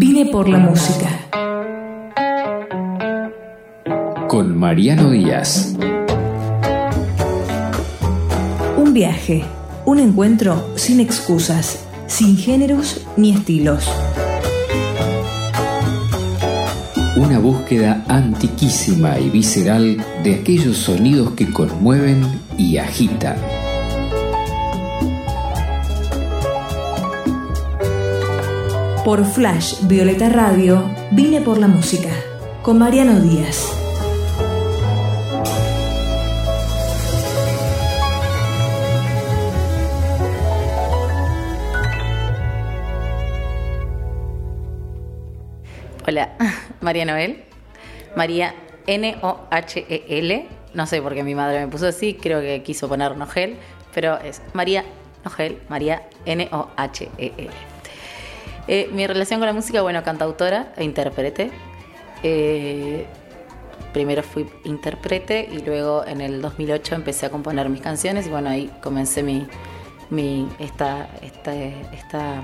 Vine por la música. Con Mariano Díaz. Un viaje, un encuentro sin excusas, sin géneros ni estilos. Una búsqueda antiquísima y visceral de aquellos sonidos que conmueven y agitan. Por Flash Violeta Radio, vine por la música. Con Mariano Díaz. Hola, María Noel. María N-O-H-E-L. No sé por qué mi madre me puso así, creo que quiso poner Nogel, pero es María Nogel, María N-O-H-E-L. Eh, mi relación con la música, bueno, cantautora e intérprete. Eh, primero fui intérprete y luego en el 2008 empecé a componer mis canciones y bueno, ahí comencé mi, mi esta, esta, esta,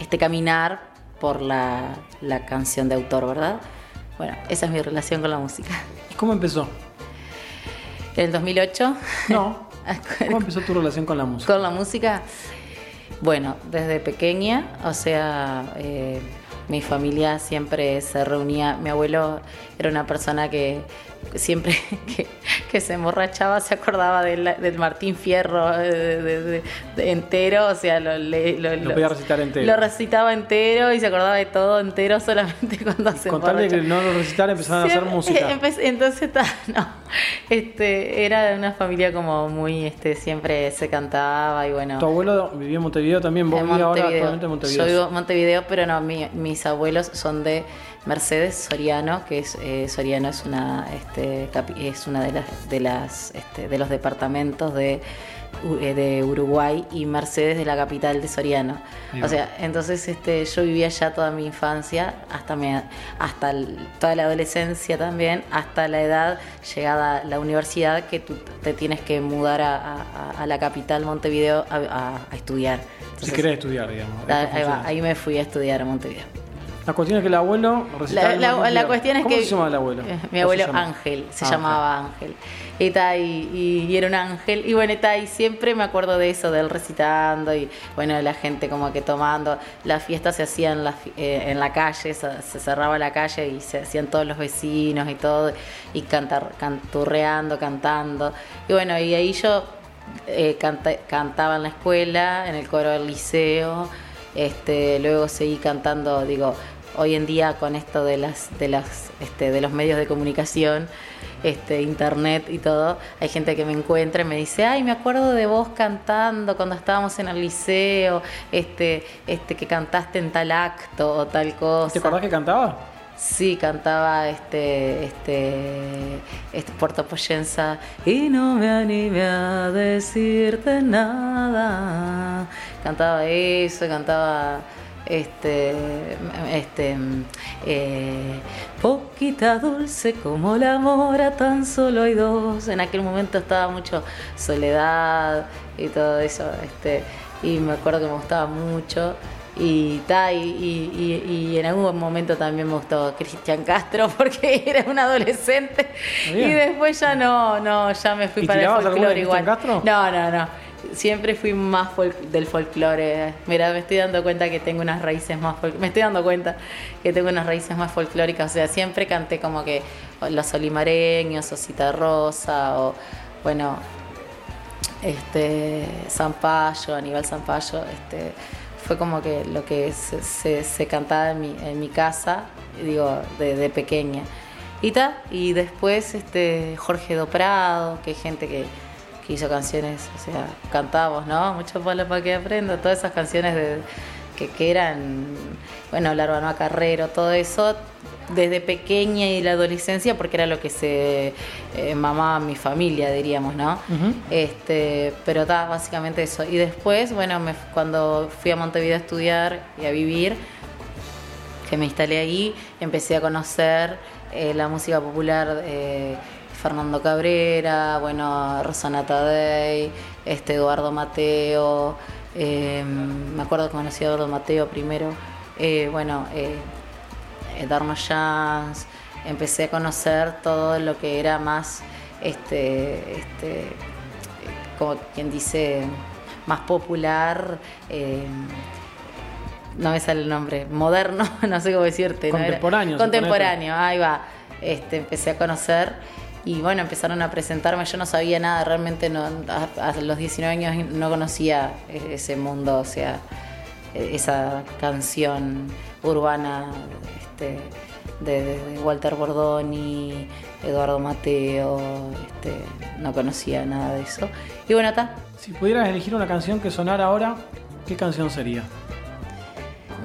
este caminar por la, la canción de autor, ¿verdad? Bueno, esa es mi relación con la música. ¿Y cómo empezó? ¿En el 2008? No. ¿Cómo empezó tu relación con la música? Con la música, bueno, desde pequeña, o sea, eh, mi familia siempre se reunía. Mi abuelo era una persona que siempre que, que se emborrachaba se acordaba del, del Martín Fierro de, de- de- entero, o sea, lo, le- lo, Lo podía recitar entero. Lo recitaba entero y se acordaba de todo entero solamente cuando se Con tal de que no lo recitara empezaban a hacer Siempre- música. entonces, no, este, era una familia como muy, este, siempre se cantaba y bueno. Tu abuelo vivía en Montevideo también, vos en vivís ahora actualmente en Montevideo. Yo vivo en Montevideo, pero no, mi- mis abuelos son de Mercedes Soriano, que es eh, Soriano es una, este, es una de las, de las, este, de los departamentos de eh, de Uruguay y Mercedes de la capital de Soriano. O sea, entonces este, yo vivía allá toda mi infancia, hasta, mi- hasta el- toda la adolescencia también, hasta la edad llegada a la universidad que tú te tienes que mudar a, a- a la capital Montevideo a, estudiar. Si querés estudiar, digamos. Ah, va, ahí me fui a estudiar a Montevideo. La cuestión es que el abuelo La, la- la cuestión es ¿Cómo que. se llama el abuelo? Eh, ¿Cómo Mi abuelo? Ángel, se llamaba Ángel. Y, ta, y, y- y era un ángel. Y bueno, ta, y siempre me acuerdo de eso, de él recitando. Y bueno, la gente como que tomando. Las fiestas se hacían en la, eh, en la calle, se, se cerraba la calle y se hacían todos los vecinos y todo. Y cantar, canturreando, cantando. Y bueno, y ahí yo eh, canta- cantaba en la escuela, en el coro del liceo. Este, luego seguí cantando, digo, hoy en día con esto de las, de las, este, de los medios de comunicación, este, internet y todo, hay gente que me encuentra y me dice, ay, me acuerdo de vos cantando cuando estábamos en el liceo, este, este, que cantaste en tal acto o tal cosa. ¿Te acordás que cantaba? Sí, cantaba este, este, este y no me animé a decirte nada. Cantaba eso, cantaba este, este, eh, poquita dulce como la mora, tan solo hay dos. En aquel momento estaba mucho soledad y todo eso, este, y me acuerdo que me gustaba mucho. Y, ta, y, y- y- y en algún momento también me gustó Cristian Castro porque era un adolescente y después ya no, no, ya me fui ¿Y para el folclore igual. Castro? No, no, no. Siempre fui más folk- del folclore. Mira, me estoy dando cuenta que tengo unas raíces más me estoy dando cuenta que tengo unas raíces más folclóricas, o sea, siempre canté como que los olimareños o Cita Rosa o bueno, este Zampayo, Aníbal Zampayo, este fue como que lo que se, se- cantaba en mi, casa, digo, de, pequeña. Y y después este Jorge Do Prado, que es gente que, hizo canciones, o sea, cantábamos, ¿no? Mucho palo para que aprenda, todas esas canciones de, que, eran, bueno, La Urbana Carrero, todo eso, desde pequeña y la adolescencia, porque era lo que se eh, mamaba mi familia, diríamos, ¿no? este, pero está básicamente eso. Y después, bueno, me- cuando fui a Montevideo a estudiar y a vivir, que me instalé ahí, empecé a conocer eh, la música popular, eh, Fernando Cabrera, bueno, Rosana Tadei, este Eduardo Mateo, eh, me acuerdo que conocí a Eduardo Mateo primero, bueno, eh, Dharma Jans, empecé a conocer todo lo que era más, este, este, como quien dice, más popular. eh, no me sale el nombre, moderno, no sé cómo decirte. ¿no? Era- Contemporáneo, Contemporáneo, ahí va. Este, empecé a conocer y bueno, empezaron a presentarme. Yo no sabía nada, realmente no, a, a los 19 años no conocía ese mundo, o sea, esa canción urbana este, de, de Walter Bordoni, Eduardo Mateo, este, no conocía nada de eso. Y bueno, está. Si pudieras elegir una canción que sonara ahora, ¿qué canción sería?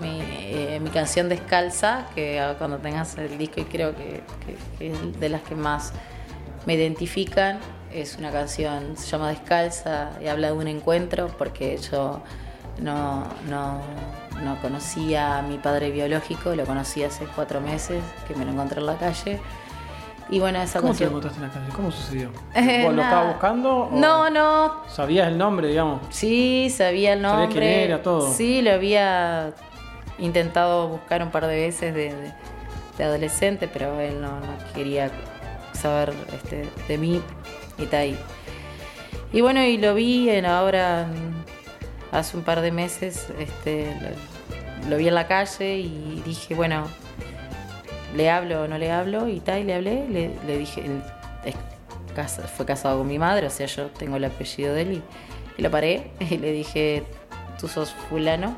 mi, eh, mi canción Descalza, que cuando tengas el disco y creo que, que- que es de las que más me identifican, es una canción, se llama Descalza y habla de un encuentro porque yo no, no, no conocía a mi padre biológico, lo conocí hace cuatro meses, que me lo encontré en la calle. Y bueno, esa ¿Cómo te canción... encontraste en la canción? ¿Cómo sucedió? Eh, ¿Vos lo estabas buscando? o No, no, ¿Sabías el nombre, digamos? Sí, sabía el ¿Sabías nombre. quién era, todo? Sí, lo había intentado buscar un par de veces de, de- de adolescente, pero él no, no quería saber este, de mí y tal. ahí. Y bueno, y lo vi en ahora hace un par de meses, este, lo, vi en la calle y dije, bueno, le hablo o no le hablo y tal, y le hablé, le, dije, fue casado con mi madre, o sea, yo tengo el apellido de él y, lo paré y le dije, ¿tú sos fulano?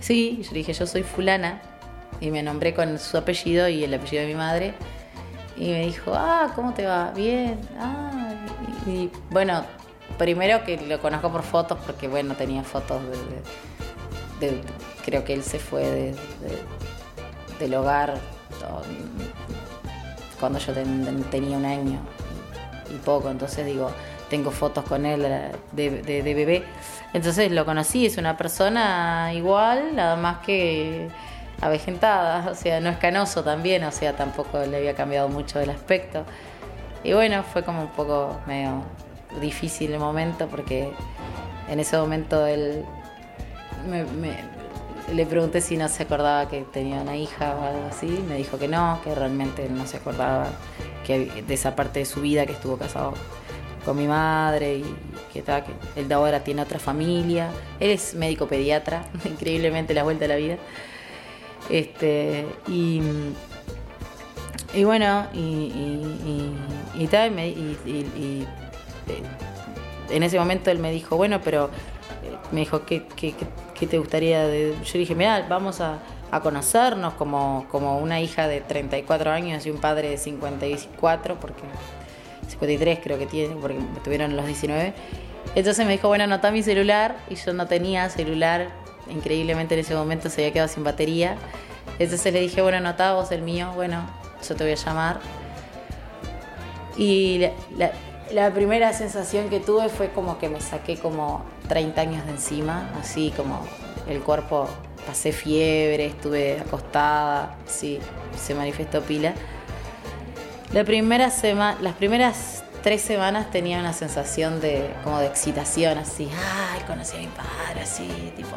Sí, yo le dije, yo soy fulana y me nombré con su apellido y el apellido de mi madre y me dijo, ah, ¿cómo te va? Bien, ah, y, bueno, primero que lo conozco por fotos porque bueno, tenía fotos de, creo que él se fue de- de- del hogar cuando yo ten- tenía un año y poco, entonces digo, tengo fotos con él eh, de bebé. Entonces lo conocí, es una persona igual, nada más que avejentada, o sea, no es canoso también, o sea, tampoco le había cambiado mucho el aspecto. Y bueno, fue como un poco medio difícil el momento porque en ese momento él me, me- le pregunté si no se acordaba que tenía una hija o algo así. Me dijo que no, que realmente no se acordaba que de esa parte de su vida que estuvo casado con mi madre y que, tal, que él de ahora tiene otra familia. Él es médico pediatra, increíblemente la vuelta a la vida. Este, y, y bueno, y, y, y- tal, y en ese momento él me dijo, bueno, pero eh, me dijo, ¿qué, te gustaría? Yo dije, mira, vamos a, conocernos como, como una hija de 34 años y un padre de 54, porque 53 creo que tiene, porque me tuvieron los 19. Entonces me dijo, bueno, anotá mi celular, y yo no tenía celular, increíblemente en ese momento se había quedado sin batería. Entonces le dije, bueno, anotá vos el mío, bueno, yo te voy a llamar. Y la- la primera sensación que tuve fue como que me saqué como 30 años de encima, así como el cuerpo, pasé fiebre, estuve acostada, sí, se manifestó pila. Las primeras tres semanas tenía una sensación de como de excitación, así, ay, conocí a mi padre, así, tipo.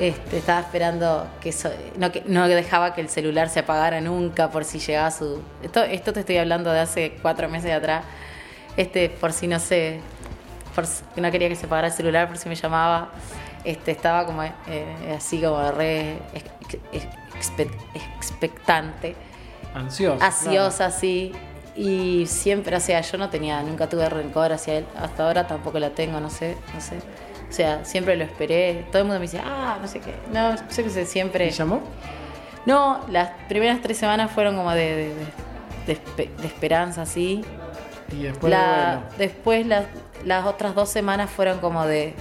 Este, estaba esperando que eso, no, que no dejaba que el celular se apagara nunca por si llegaba su. Esto, esto te estoy hablando de hace cuatro meses atrás. Este, por si no sé, por si no quería que se apagara el celular, por si me llamaba. Este, estaba como eh, así como re ex- ex- expe- expectante Ansiosa. ansiosa, así. Y siempre, o sea, yo no tenía, nunca tuve rencor hacia él. Hasta ahora tampoco la tengo, no sé, no sé. O sea, siempre lo esperé. Todo el mundo me dice, ah, no sé qué. No, yo qué sé, siempre. ¿Te llamó? No, las primeras tres semanas fueron como de, de, de- de espe- de esperanza, así. Y después La- bueno, después las, las otras dos semanas fueron como de.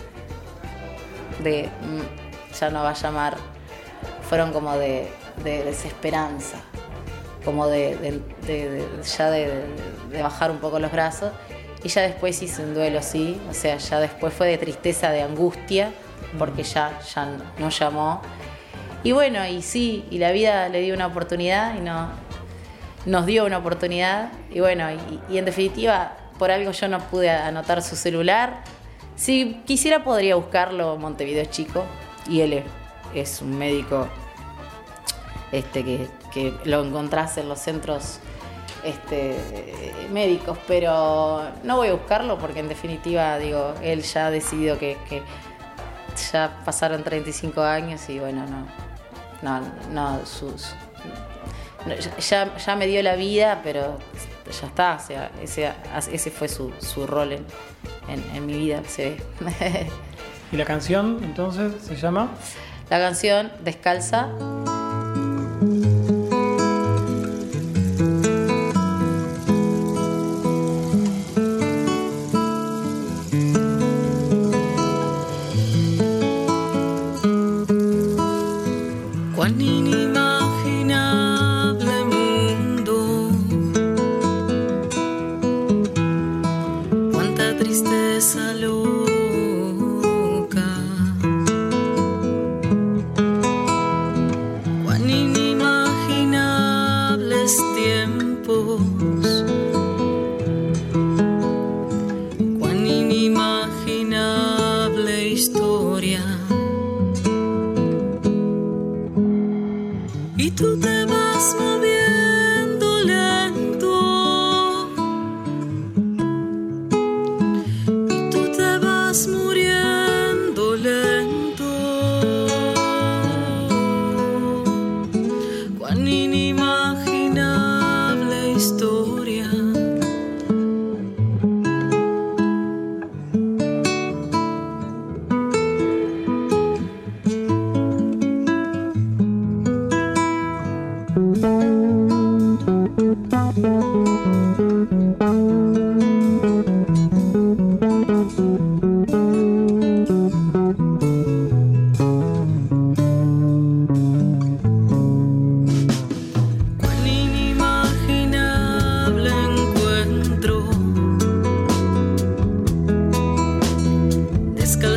de. mm, ya no va a llamar. Fueron como de, de desesperanza. Como de, ya de bajar un poco los brazos. Y ya después hice un duelo, sí. O sea, ya después fue de tristeza, de angustia, porque ya, ya no llamó. Y bueno, y sí, y la vida le dio una oportunidad y no, nos dio una oportunidad y bueno, y, en definitiva, por algo yo no pude anotar su celular. Si quisiera podría buscarlo, Montevideo chico y él es, es un médico este, que, que lo encontrás en los centros este, médicos, pero no voy a buscarlo porque en definitiva, digo, él ya ha decidido que, que ya pasaron 35 años y bueno, no, no, no, sus, no, ya, ya me dio la vida, pero ya está, o sea, ese, ese fue su, su rol en, en- en mi vida, se ve. ¿Y la canción entonces se llama? La canción Descalza. Wanini ma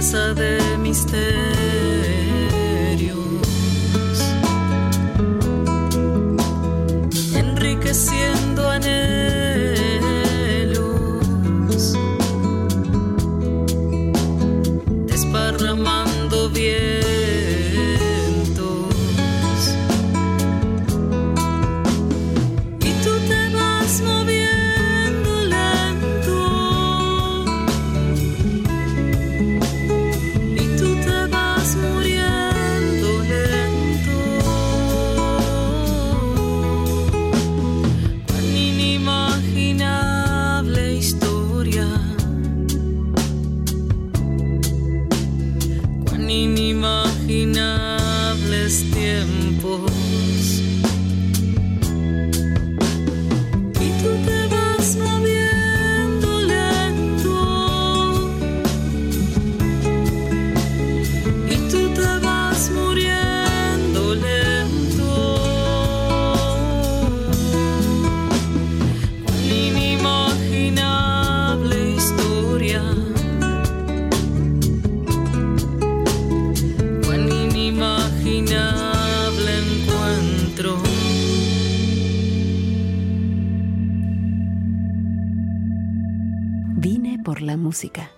descalza de misterios, por la música.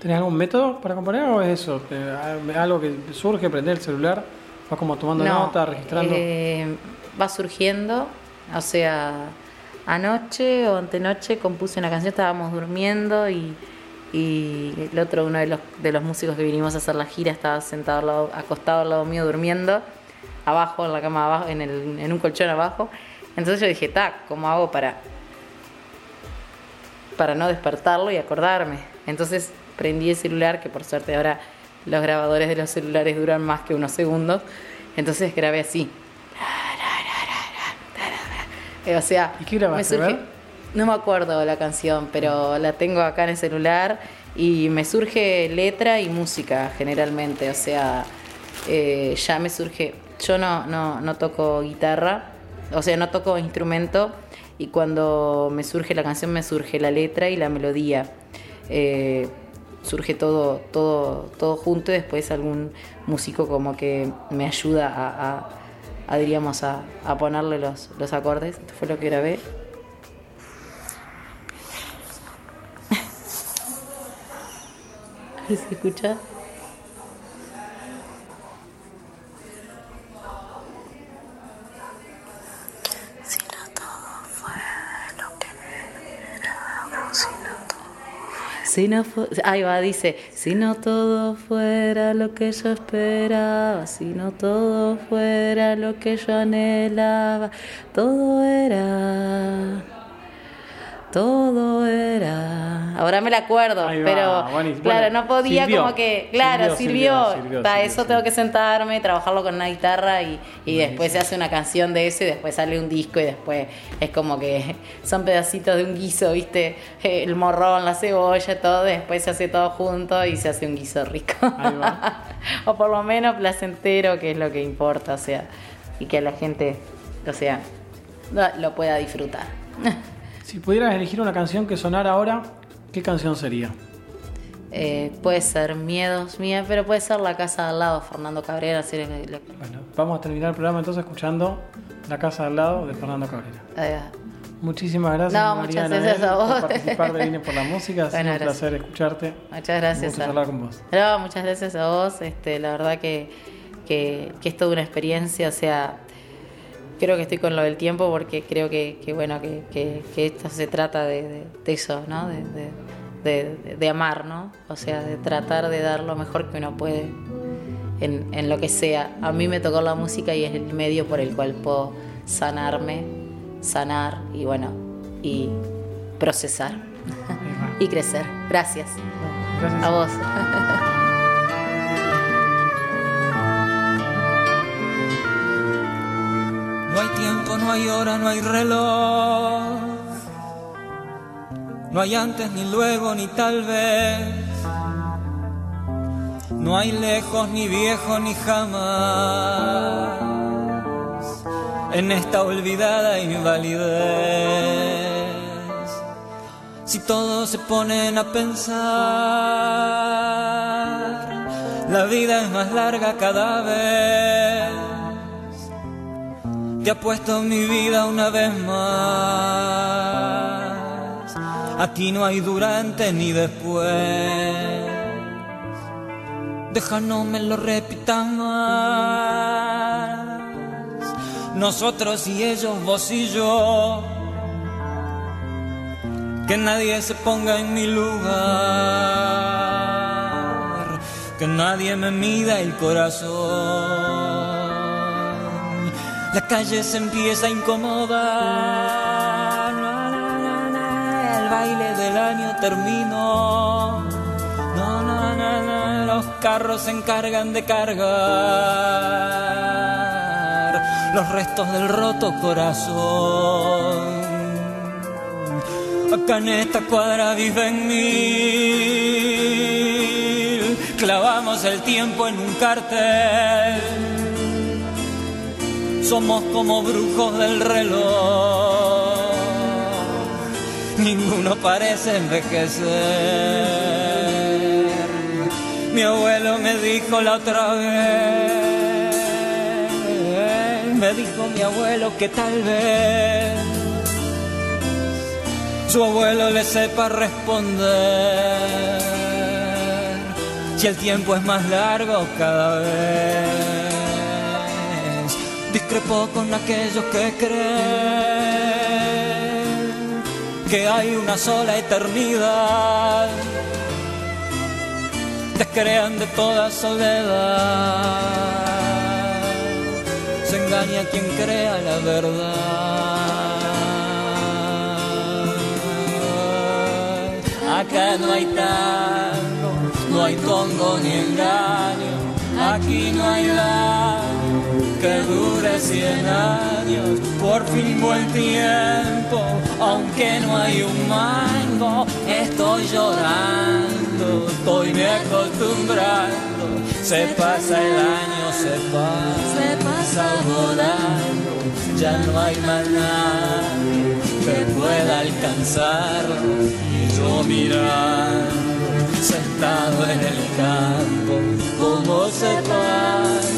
¿Tenés algún método para componer o es eso? Eh, Algo que surge, prender el celular, vas como tomando nota, registrando. eh, va surgiendo, o sea, anoche o antenoche compuse una canción, estábamos durmiendo y, y el otro, uno de los, de los músicos que vinimos a hacer la gira, estaba sentado al lado, acostado al lado mío durmiendo, abajo, en la cama abajo, en, el, en un colchón abajo. Entonces yo dije, ta, ¿cómo hago para, para no despertarlo y acordarme? Entonces prendí el celular, que por suerte ahora los grabadores de los celulares duran más que unos segundos. Entonces grabé así. Eh, o sea, ¿Y qué grabaste, me ver? no me acuerdo la canción, pero la tengo acá en el celular y me surge letra y música generalmente, o sea, eh, ya me surge, yo no, no, no toco guitarra, o sea, no toco instrumento y cuando me surge la canción me surge la letra y la melodía. Eh, surge todo, todo, todo junto y después algún músico como que me ayuda a, diríamos, a, a ponerle los, los acordes. Esto fue lo que grabé. ¿Se escucha? Si no ahí va, dice, si no todo fuera lo que yo esperaba, si no todo fuera lo que yo anhelaba, todo era, todo era. Ahora me la acuerdo, va, pero buenísimo. claro, no podía sirvió. como que, claro, Sirvió, sirvió. sirvió, sirvió, Pa, sirvió, eso tengo que sentarme, trabajarlo con una guitarra y, y después se hace una canción de eso y después sale un disco y después es como que son pedacitos de un guiso, ¿viste? El morrón, la cebolla, todo, después se hace todo junto y se hace un guiso rico. Ahí va. o por lo menos placentero, que es lo que importa, o sea, y que la gente, o sea, lo pueda disfrutar. Si pudieras elegir una canción que sonara ahora, ¿qué canción sería? Eh, puede ser Miedos Mía, pero puede ser La Casa al lado, Fernando Cabrera. si le- Bueno, vamos a terminar el programa entonces escuchando La Casa al lado de Fernando Cabrera. va. Muchísimas gracias, No, María muchas gracias Anabel, a vos. por participar de Vine por la Música. Ha sido Bueno, un gracias. placer escucharte. Muchas gracias. a- charlar con vos. No, muchas gracias a vos. Este, la verdad que, que, que es toda una experiencia. O sea, creo que estoy con lo del tiempo porque creo que, que bueno, que, que, que esto se trata de, de- de eso, ¿no? De, de, de- de amar, ¿no? O sea, de tratar de dar lo mejor que uno puede en, en lo que sea. A mí me tocó la música y es el medio por el cual puedo sanarme, sanar y bueno, y procesar y crecer. Gracias. Gracias. A vos. no hay hora, no hay reloj. No hay antes ni luego ni tal vez. No hay lejos ni viejo ni jamás. En esta olvidada invalidez. Si todos se ponen a pensar, la vida es más larga cada vez. Te apuesto mi vida una vez más. Aquí no hay durante ni después. Deja no me lo repitan más. Nosotros y ellos, vos y yo. Que nadie se ponga en mi lugar. Que nadie me mida el corazón. La calle se empieza a incomodar. El baile del año terminó. Los carros se encargan de cargar los restos del roto corazón. Acá en esta cuadra viven mil. Clavamos el tiempo en un cartel. Somos como brujos del reloj. Ninguno parece envejecer. Mi abuelo me dijo la otra vez. Me dijo mi abuelo que tal vez su abuelo le sepa responder. Si el tiempo es más largo cada vez, discrepo con aquellos que creen que hay una sola eternidad. Descrean de toda soledad. Se engaña quien crea la verdad. Acá no hay tango, no hay tongo ni engaño. Aquí no hay daño, que dure cien años, por fin buen tiempo, aunque no hay un mango, estoy llorando, estoy me acostumbrando, se pasa el año, se pasa, se pasa volando, ya no hay más nadie que pueda alcanzarlo, y yo mirando sentado en el campo, cómo se pasa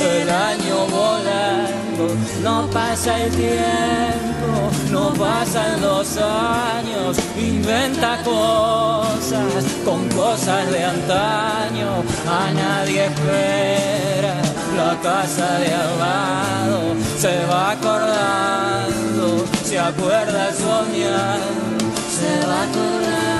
el año volando, no pasa el tiempo, no pasan los años, inventa cosas con cosas de antaño, a nadie espera, la casa de al lado se va acordando, se acuerda soñando, se va acordando.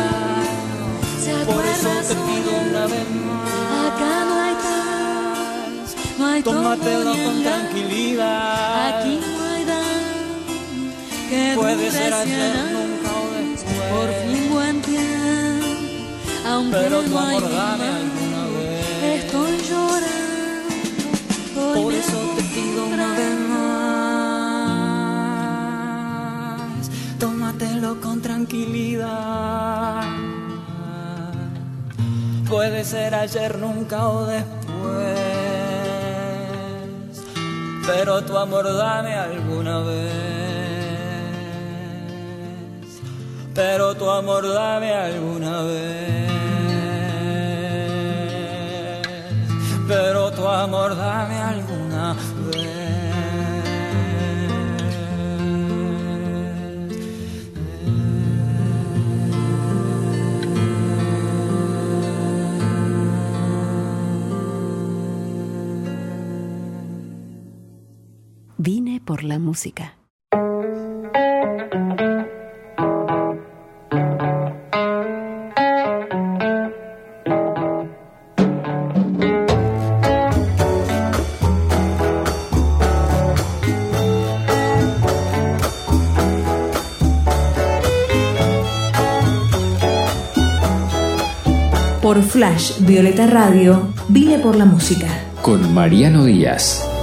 Por eso te pido una vez más. Acá no hay paz, no hay Tómatelo con tranquilidad. Aquí no hay daño que Puede ser ayer, nunca o después. Por fin buen tiempo, aunque Pero tu no hay dame más. alguna vez. Estoy llorando, Por eso te pido una vez más. Tómatelo con tranquilidad. Puede ser ayer, nunca o después. Pero tu amor dame alguna vez. Pero tu amor dame alguna vez. Pero tu amor dame alguna vez. Por la música. Por Flash Violeta Radio, vine por la música. Con Mariano Díaz.